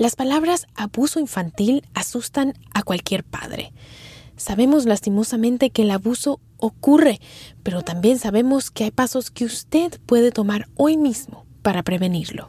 Las palabras abuso infantil asustan a cualquier padre. Sabemos lastimosamente que el abuso ocurre, pero también sabemos que hay pasos que usted puede tomar hoy mismo para prevenirlo.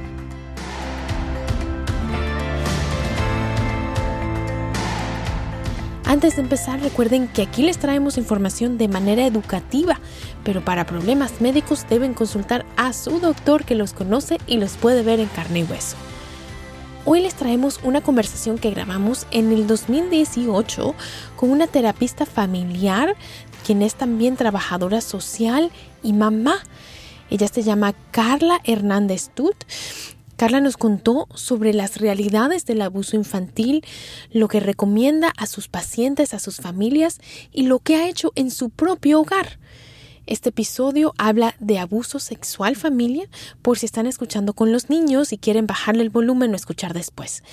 Antes de empezar, recuerden que aquí les traemos información de manera educativa, pero para problemas médicos deben consultar a su doctor que los conoce y los puede ver en carne y hueso. Hoy les traemos una conversación que grabamos en el 2018 con una terapista familiar, quien es también trabajadora social y mamá. Ella se llama Carla Hernández Tut Carla nos contó sobre las realidades del abuso infantil, lo que recomienda a sus pacientes, a sus familias y lo que ha hecho en su propio hogar. Este episodio habla de abuso sexual familia por si están escuchando con los niños y quieren bajarle el volumen o escuchar después.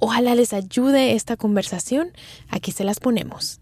Ojalá les ayude esta conversación. Aquí se las ponemos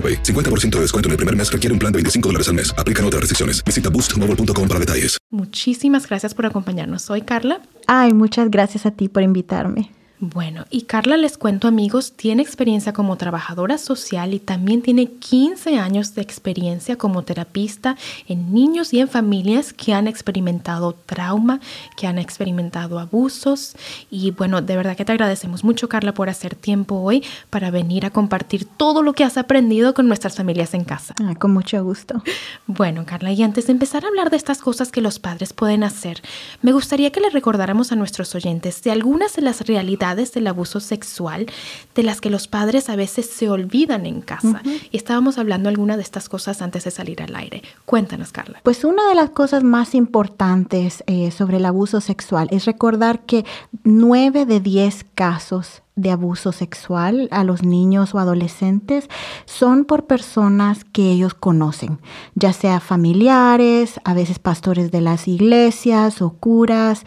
50% de descuento en el primer mes requiere un plan de 25 dólares al mes. Aplican otras restricciones. Visita boostmobile.com para detalles. Muchísimas gracias por acompañarnos. Soy Carla. Ay, muchas gracias a ti por invitarme. Bueno, y Carla, les cuento amigos, tiene experiencia como trabajadora social y también tiene 15 años de experiencia como terapista en niños y en familias que han experimentado trauma, que han experimentado abusos. Y bueno, de verdad que te agradecemos mucho, Carla, por hacer tiempo hoy para venir a compartir todo lo que has aprendido con nuestras familias en casa. con mucho gusto. Bueno, Carla, y antes de empezar a hablar de estas cosas que los padres pueden hacer, me gustaría que le recordáramos a nuestros oyentes de algunas de las realidades del abuso sexual de las que los padres a veces se olvidan en casa. Y estábamos hablando alguna de estas cosas antes de salir al aire. Cuéntanos, Carla. Pues una de las cosas más importantes eh, sobre el abuso sexual es recordar que nueve de diez casos de abuso sexual a los niños o adolescentes son por personas que ellos conocen, ya sea familiares, a veces pastores de las iglesias o curas,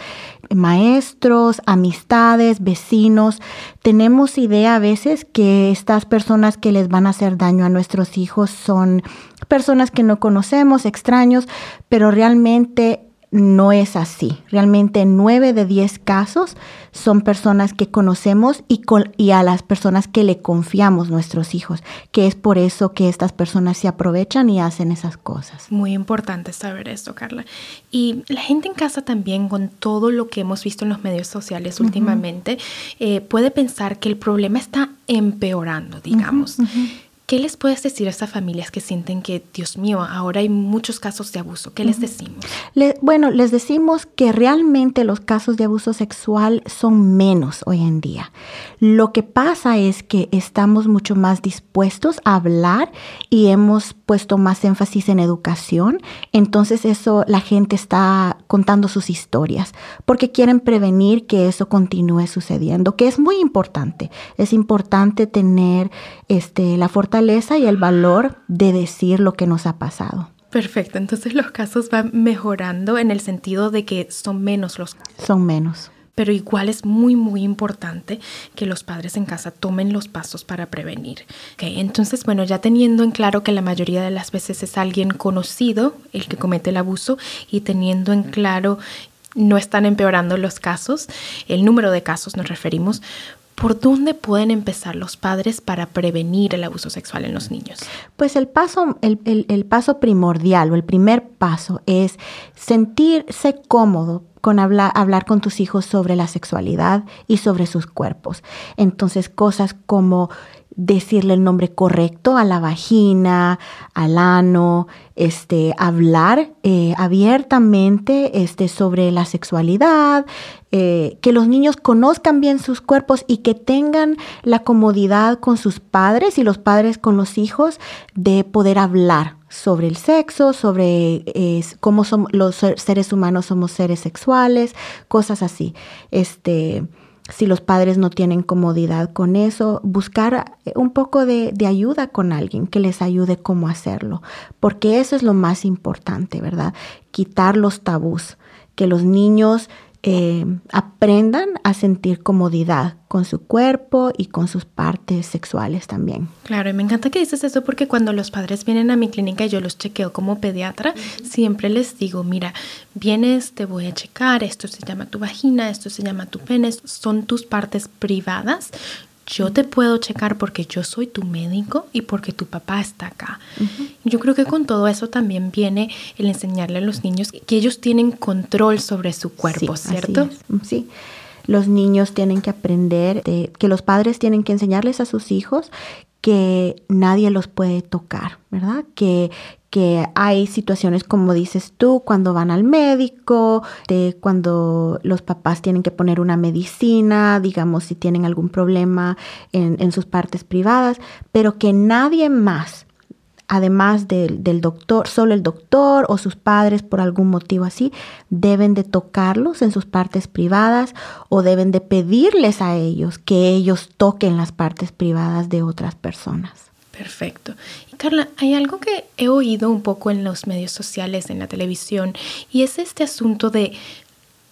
maestros, amistades, vecinos. Tenemos idea a veces que estas personas que les van a hacer daño a nuestros hijos son personas que no conocemos, extraños, pero realmente no es así. Realmente nueve de diez casos son personas que conocemos y, y, a las personas que le confiamos nuestros hijos, que es por eso que estas personas se aprovechan y hacen esas cosas. Muy importante saber esto, Carla. Y la gente en casa también, con todo lo que hemos visto en los medios sociales últimamente, eh, puede pensar que el problema está empeorando, digamos. ¿Qué les puedes decir a estas familias que sienten que, Dios mío, ahora hay muchos casos de abuso? ¿Qué les decimos? bueno, les decimos que realmente los casos de abuso sexual son menos hoy en día. Lo que pasa es que estamos mucho más dispuestos a hablar y hemos puesto más énfasis en educación. Entonces eso, la gente está contando sus historias porque quieren prevenir que eso continúe sucediendo, que es muy importante. Es importante tener este, la fortaleza y el valor de decir lo que nos ha pasado. Perfecto, entonces los casos van mejorando en el sentido de que son menos los casos. Son menos. Pero igual es muy, muy importante que los padres en casa tomen los pasos para prevenir. Okay, entonces, bueno, ya teniendo en claro que la mayoría de las veces es alguien conocido el que comete el abuso y teniendo en claro no están empeorando los casos, el número de casos nos referimos, ¿Por dónde pueden empezar los padres para prevenir el abuso sexual en los niños? Pues el paso, el, paso primordial o el primer paso es sentirse cómodo con hablar, hablar con tus hijos sobre la sexualidad y sobre sus cuerpos. Entonces, cosas como decirle el nombre correcto a la vagina, al ano, este, hablar eh, abiertamente este, sobre la sexualidad, eh, que los niños conozcan bien sus cuerpos y que tengan la comodidad con sus padres y los padres con los hijos de poder hablar sobre el sexo, sobre cómo son, los seres humanos somos seres sexuales, cosas así. Este, si los padres no tienen comodidad con eso, buscar eh, un poco de, ayuda con alguien que les ayude cómo hacerlo, porque eso es lo más importante, ¿verdad? Quitar los tabús, que los niños eh, aprendan a sentir comodidad con su cuerpo y con sus partes sexuales también. Claro, y me encanta que dices eso porque cuando los padres vienen a mi clínica y yo los chequeo como pediatra, siempre les digo, mira, vienes, te voy a checar, esto se llama tu vagina, esto se llama tu pene, son tus partes privadas yo te puedo checar porque yo soy tu médico y porque tu papá está acá. Yo creo que con todo eso también viene el enseñarle a los niños que ellos tienen control sobre su cuerpo, ¿cierto? Sí. Los niños tienen que aprender que los padres tienen que enseñarles a sus hijos que nadie los puede tocar, ¿verdad? Que, que hay situaciones como dices tú, cuando van al médico, cuando los papás tienen que poner una medicina, digamos si tienen algún problema en, en sus partes privadas, pero que nadie más además del, doctor, solo el doctor o sus padres por algún motivo así, deben de tocarlos en sus partes privadas o deben de pedirles a ellos que ellos toquen las partes privadas de otras personas. Perfecto. Carla, hay algo que he oído un poco en los medios sociales, en la televisión, y es este asunto de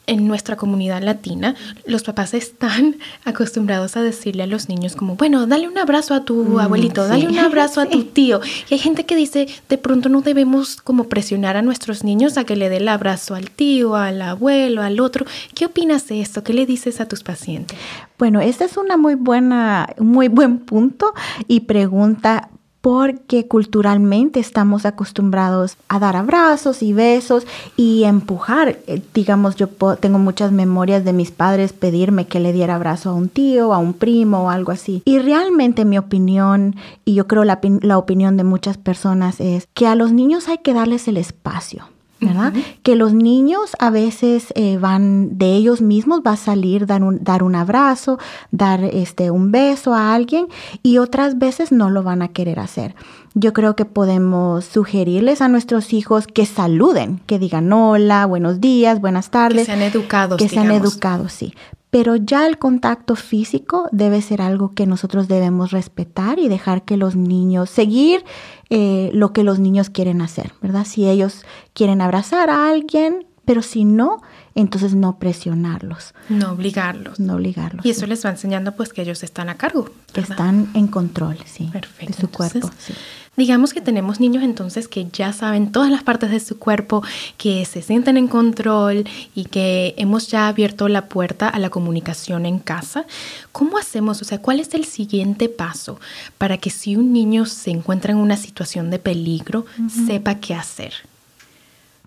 en nuestra comunidad latina, los papás están acostumbrados a decirle a los niños como, bueno, dale un abrazo a tu mm, abuelito, dale un abrazo a tu tío. Y hay gente que dice, de pronto no debemos como presionar a nuestros niños a que le dé el abrazo al tío, al abuelo, al otro. ¿Qué opinas de esto? ¿Qué le dices a tus pacientes? Bueno, este es una muy buena, muy buen punto y pregunta porque culturalmente estamos acostumbrados a dar abrazos y besos y empujar. Eh, digamos, yo tengo muchas memorias de mis padres pedirme que le diera abrazo a un tío, a un primo o algo así. Y realmente mi opinión, y yo creo la, la opinión de muchas personas es que a los niños hay que darles el espacio. ¿Verdad? Que los niños a veces eh, van de ellos mismos, va a salir dar un, dar un abrazo, dar este, un beso a alguien y otras veces no lo van a querer hacer. Yo creo que podemos sugerirles a nuestros hijos que saluden, que digan hola, buenos días, buenas tardes. Que sean educados. Que sean educados, sí pero ya el contacto físico debe ser algo que nosotros debemos respetar y dejar que los niños, seguir eh, lo que los niños quieren hacer, ¿verdad? Si ellos quieren abrazar a alguien, pero si no, entonces no presionarlos. No obligarlos. No obligarlos. Y eso les va enseñando pues que ellos están a cargo. Que están en control, sí. Perfecto. De su cuerpo. Sí. Digamos que tenemos niños entonces que ya saben todas las partes de su cuerpo, que se sienten en control y que hemos ya abierto la puerta a la comunicación en casa. ¿Cómo hacemos? O sea, ¿cuál es el siguiente paso para que si un niño se encuentra en una situación de peligro, sepa qué hacer?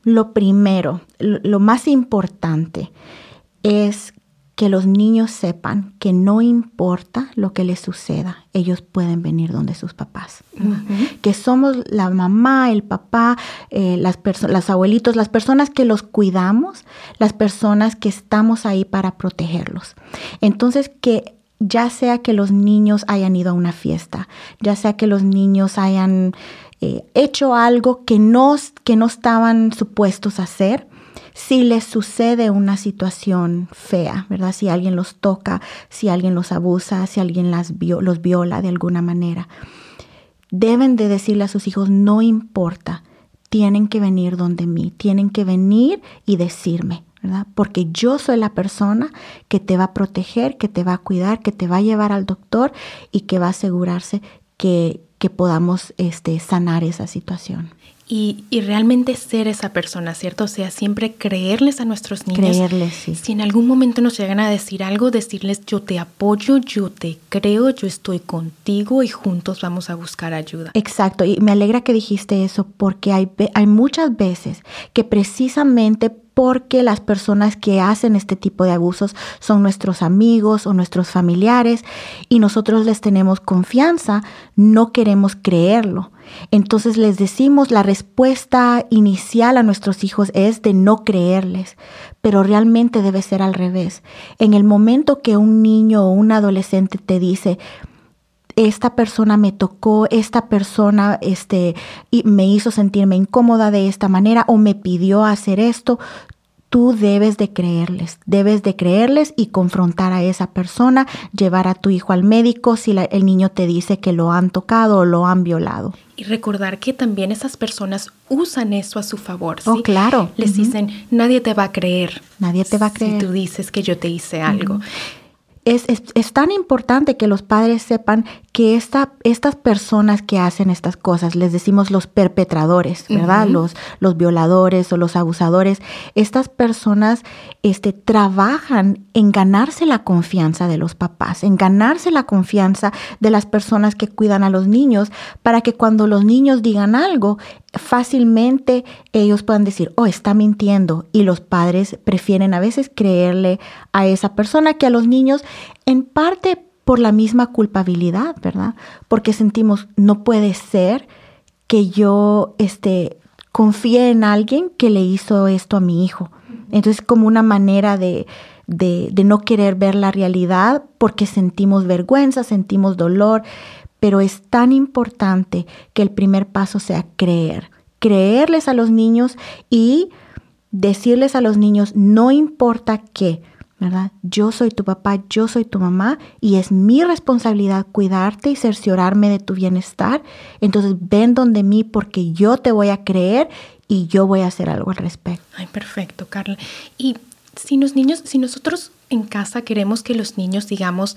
Lo primero, lo más importante es que los niños sepan que no importa lo que les suceda, ellos pueden venir donde sus papás. Que somos la mamá, el papá, eh, las los abuelitos, las personas que los cuidamos, las personas que estamos ahí para protegerlos. Entonces, que ya sea que los niños hayan ido a una fiesta, ya sea que los niños hayan eh, hecho algo que no, que no estaban supuestos a hacer, si les sucede una situación fea, ¿verdad? Si alguien los toca, si alguien los abusa, si alguien las los viola de alguna manera. Deben de decirle a sus hijos, no importa, tienen que venir donde mí, tienen que venir y decirme, ¿verdad? Porque yo soy la persona que te va a proteger, que te va a cuidar, que te va a llevar al doctor y que va a asegurarse que, que podamos este, sanar esa situación y, realmente ser esa persona, ¿cierto? O sea, siempre creerles a nuestros niños. Creerles, sí. Si en algún momento nos llegan a decir algo, decirles yo te apoyo, yo te creo, yo estoy contigo y juntos vamos a buscar ayuda. Exacto, y me alegra que dijiste eso porque hay, hay muchas veces que precisamente porque las personas que hacen este tipo de abusos son nuestros amigos o nuestros familiares y nosotros les tenemos confianza, no queremos creerlo. Entonces les decimos, la respuesta inicial a nuestros hijos es de no creerles, pero realmente debe ser al revés. En el momento que un niño o un adolescente te dice, esta persona me tocó, esta persona este, me hizo sentirme incómoda de esta manera o me pidió hacer esto, tú debes de creerles, debes de creerles y confrontar a esa persona, llevar a tu hijo al médico si el niño te dice que lo han tocado o lo han violado. Y recordar que también esas personas usan eso a su favor. Oh, claro. Les dicen, nadie te va a creer. Nadie te va a creer. Si tú dices que yo te hice algo. Es, es, tan importante que los padres sepan que esta, estas personas que hacen estas cosas, les decimos los perpetradores, ¿verdad? los, los violadores o los abusadores, estas personas este, trabajan en ganarse la confianza de los papás, en ganarse la confianza de las personas que cuidan a los niños, para que cuando los niños digan algo, fácilmente ellos puedan decir, oh, está mintiendo. Y los padres prefieren a veces creerle a esa persona que a los niños, en parte por la misma culpabilidad, ¿verdad? Porque sentimos, no puede ser que yo este, confíe en alguien que le hizo esto a mi hijo. Entonces, como una manera de, de, de no querer ver la realidad porque sentimos vergüenza, sentimos dolor, pero es tan importante que el primer paso sea creer, creerles a los niños y decirles a los niños, no importa qué, ¿verdad? Yo soy tu papá, yo soy tu mamá y es mi responsabilidad cuidarte y cerciorarme de tu bienestar. Entonces ven donde mí porque yo te voy a creer y yo voy a hacer algo al respecto. Ay, perfecto, Carla. Y si los niños, si nosotros en casa queremos que los niños, digamos,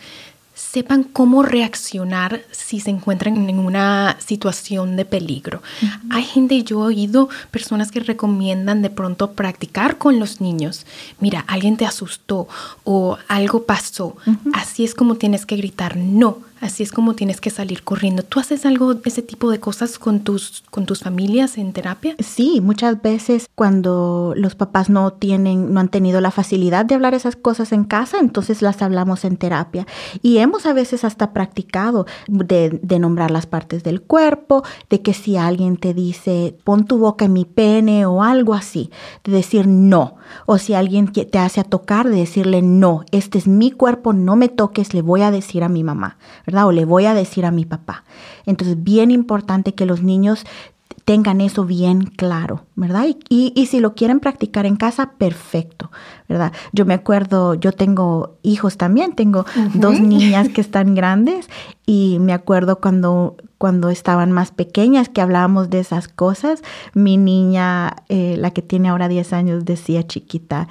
sepan cómo reaccionar si se encuentran en una situación de peligro. Hay gente, yo he oído personas que recomiendan de pronto practicar con los niños. Mira, alguien te asustó o algo pasó. Así es como tienes que gritar no Así es como tienes que salir corriendo. ¿Tú haces algo, ese tipo de cosas con tus, con tus familias en terapia? Sí, muchas veces cuando los papás no tienen, no han tenido la facilidad de hablar esas cosas en casa, entonces las hablamos en terapia. Y hemos a veces hasta practicado de, de nombrar las partes del cuerpo, de que si alguien te dice, pon tu boca en mi pene o algo así, de decir no. O si alguien te hace tocar, de decirle no, este es mi cuerpo, no me toques, le voy a decir a mi mamá. ¿Verdad? O le voy a decir a mi papá. Entonces, bien importante que los niños tengan eso bien claro, ¿verdad? Y, y, si lo quieren practicar en casa, perfecto, ¿verdad? Yo me acuerdo, yo tengo hijos también, tengo dos niñas que están grandes y me acuerdo cuando, cuando estaban más pequeñas que hablábamos de esas cosas, mi niña, eh, la que tiene ahora 10 años, decía chiquita,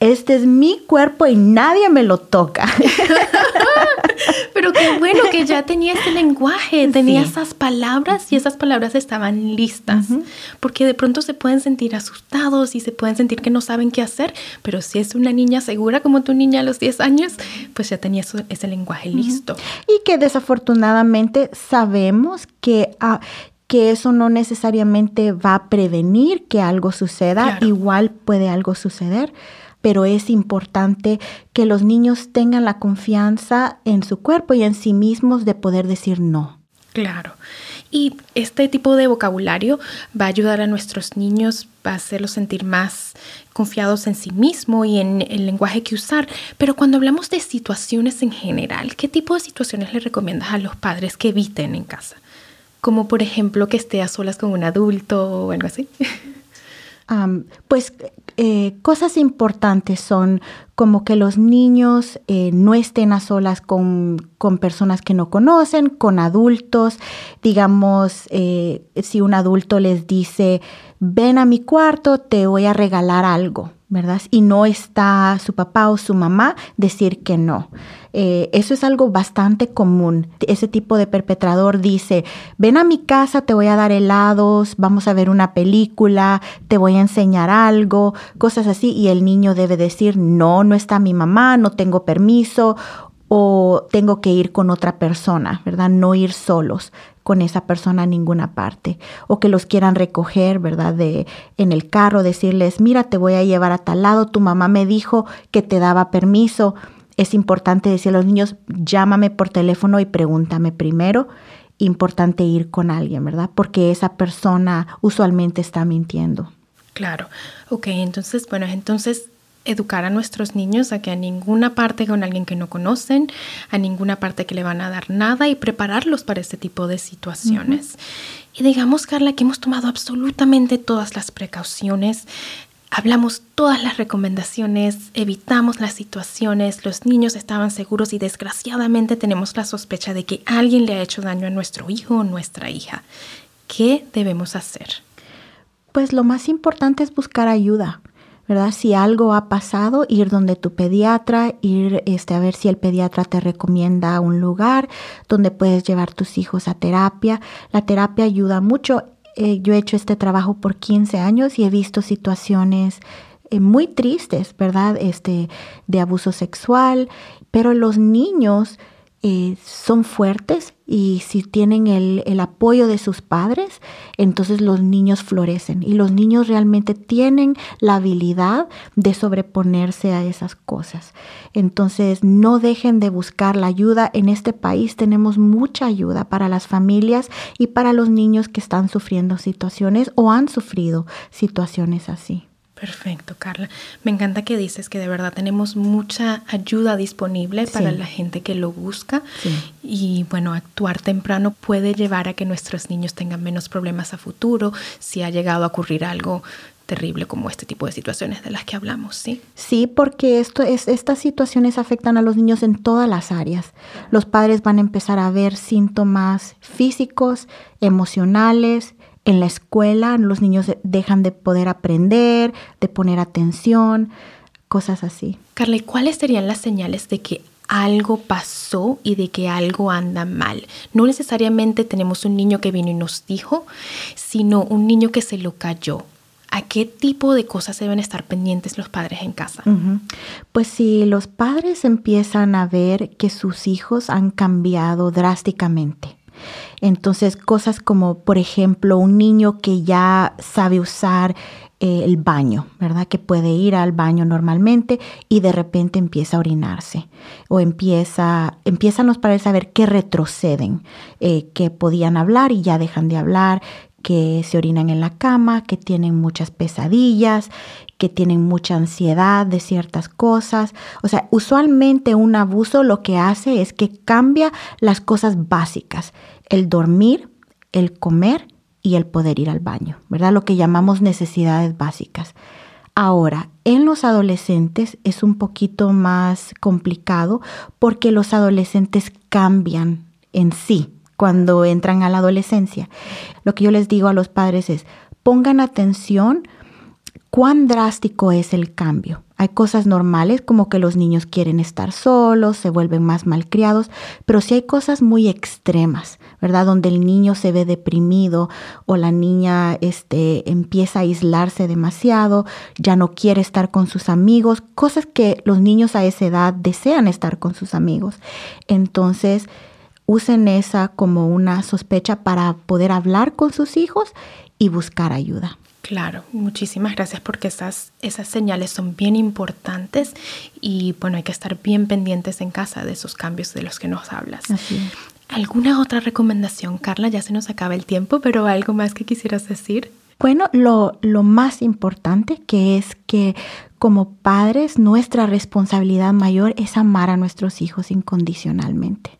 este es mi cuerpo y nadie me lo toca. Pero qué bueno que ya tenía ese lenguaje, tenía esas palabras y esas palabras estaban listas, porque de pronto se pueden sentir asustados y se pueden sentir que no saben qué hacer, pero si es una niña segura como tu niña a los 10 años, pues ya tenía ese lenguaje listo. Y que desafortunadamente sabemos que... Ah, que eso no necesariamente va a prevenir que algo suceda, igual puede algo suceder, pero es importante que los niños tengan la confianza en su cuerpo y en sí mismos de poder decir no. Claro. Y este tipo de vocabulario va a ayudar a nuestros niños, va a hacerlos sentir más confiados en sí mismo y en el lenguaje que usar. Pero cuando hablamos de situaciones en general, ¿qué tipo de situaciones le recomiendas a los padres que eviten en casa? Como por ejemplo que esté a solas con un adulto o algo así. pues eh, cosas importantes son como que los niños eh, no estén a solas con, con, personas que no conocen, con adultos. Digamos, eh, si un adulto les dice, ven a mi cuarto, te voy a regalar algo. ¿Verdad? Y no está su papá o su mamá decir que no. Eh, eso es algo bastante común. Ese tipo de perpetrador dice, ven a mi casa, te voy a dar helados, vamos a ver una película, te voy a enseñar algo, cosas así, y el niño debe decir, no, no está mi mamá, no tengo permiso o tengo que ir con otra persona, ¿verdad? No ir solos con esa persona a ninguna parte o que los quieran recoger, ¿verdad? De en el carro decirles, "Mira, te voy a llevar a tal lado, tu mamá me dijo que te daba permiso." Es importante decir a los niños, "Llámame por teléfono y pregúntame primero." Importante ir con alguien, ¿verdad? Porque esa persona usualmente está mintiendo. Claro. Ok, entonces, bueno, entonces educar a nuestros niños a que a ninguna parte con alguien que no conocen, a ninguna parte que le van a dar nada y prepararlos para este tipo de situaciones. Y digamos, Carla, que hemos tomado absolutamente todas las precauciones, hablamos todas las recomendaciones, evitamos las situaciones, los niños estaban seguros y desgraciadamente tenemos la sospecha de que alguien le ha hecho daño a nuestro hijo o nuestra hija. ¿Qué debemos hacer? Pues lo más importante es buscar ayuda. ¿Verdad? Si algo ha pasado, ir donde tu pediatra, ir este, a ver si el pediatra te recomienda un lugar donde puedes llevar tus hijos a terapia. La terapia ayuda mucho. Eh, yo he hecho este trabajo por 15 años y he visto situaciones eh, muy tristes, ¿verdad? Este, de abuso sexual, pero los niños eh, son fuertes y si tienen el, el, apoyo de sus padres, entonces los niños florecen y los niños realmente tienen la habilidad de sobreponerse a esas cosas. Entonces no dejen de buscar la ayuda. En este país tenemos mucha ayuda para las familias y para los niños que están sufriendo situaciones o han sufrido situaciones así. Perfecto, Carla. Me encanta que dices que de verdad tenemos mucha ayuda disponible para la gente que lo busca y bueno, actuar temprano puede llevar a que nuestros niños tengan menos problemas a futuro si ha llegado a ocurrir algo terrible como este tipo de situaciones de las que hablamos, ¿sí? Sí, porque esto es, estas situaciones afectan a los niños en todas las áreas. Los padres van a empezar a ver síntomas físicos, emocionales, en la escuela los niños dejan de poder aprender, de poner atención, cosas así. Carla, cuáles serían las señales de que algo pasó y de que algo anda mal? No necesariamente tenemos un niño que vino y nos dijo, sino un niño que se lo cayó. ¿A qué tipo de cosas deben estar pendientes los padres en casa? Pues si los padres empiezan a ver que sus hijos han cambiado drásticamente, entonces, cosas como, por ejemplo, un niño que ya sabe usar eh, el baño, ¿verdad? Que puede ir al baño normalmente y de repente empieza a orinarse o empieza, empiezan los padres a ver que retroceden, eh, que podían hablar y ya dejan de hablar, que se orinan en la cama, que tienen muchas pesadillas, que tienen mucha ansiedad de ciertas cosas. O sea, usualmente un abuso lo que hace es que cambia las cosas básicas, el dormir, el comer y el poder ir al baño, ¿verdad? Lo que llamamos necesidades básicas. Ahora, en los adolescentes es un poquito más complicado porque los adolescentes cambian en sí cuando entran a la adolescencia. Lo que yo les digo a los padres es, pongan atención cuán drástico es el cambio. Hay cosas normales como que los niños quieren estar solos, se vuelven más malcriados, pero sí hay cosas muy extremas, ¿verdad? Donde el niño se ve deprimido o la niña este, empieza a aislarse demasiado, ya no quiere estar con sus amigos, cosas que los niños a esa edad desean estar con sus amigos. Entonces, usen esa como una sospecha para poder hablar con sus hijos y buscar ayuda. Claro, muchísimas gracias porque esas, esas señales son bien importantes y bueno, hay que estar bien pendientes en casa de esos cambios de los que nos hablas. ¿Alguna otra recomendación, Carla? Ya se nos acaba el tiempo, pero algo más que quisieras decir. Bueno, lo, lo más importante que es que como padres nuestra responsabilidad mayor es amar a nuestros hijos incondicionalmente,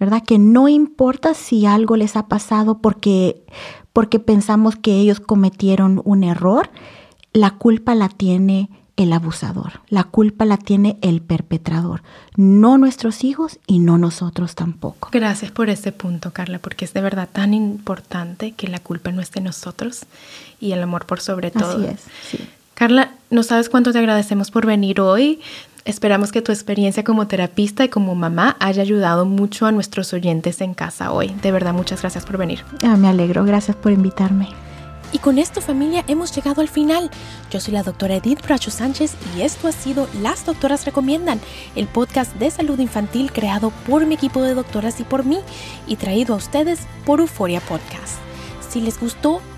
¿verdad? Que no importa si algo les ha pasado porque porque pensamos que ellos cometieron un error, la culpa la tiene el abusador, la culpa la tiene el perpetrador, no nuestros hijos y no nosotros tampoco. Gracias por ese punto, Carla, porque es de verdad tan importante que la culpa no esté en nosotros y el amor por sobre todo. Así es. Sí. Carla, no sabes cuánto te agradecemos por venir hoy. Esperamos que tu experiencia como terapista y como mamá haya ayudado mucho a nuestros oyentes en casa hoy. De verdad, muchas gracias por venir. Ah, me alegro, gracias por invitarme. Y con esto familia hemos llegado al final. Yo soy la doctora Edith Bracho Sánchez y esto ha sido Las Doctoras Recomiendan, el podcast de salud infantil creado por mi equipo de doctoras y por mí y traído a ustedes por Euforia Podcast. Si les gustó,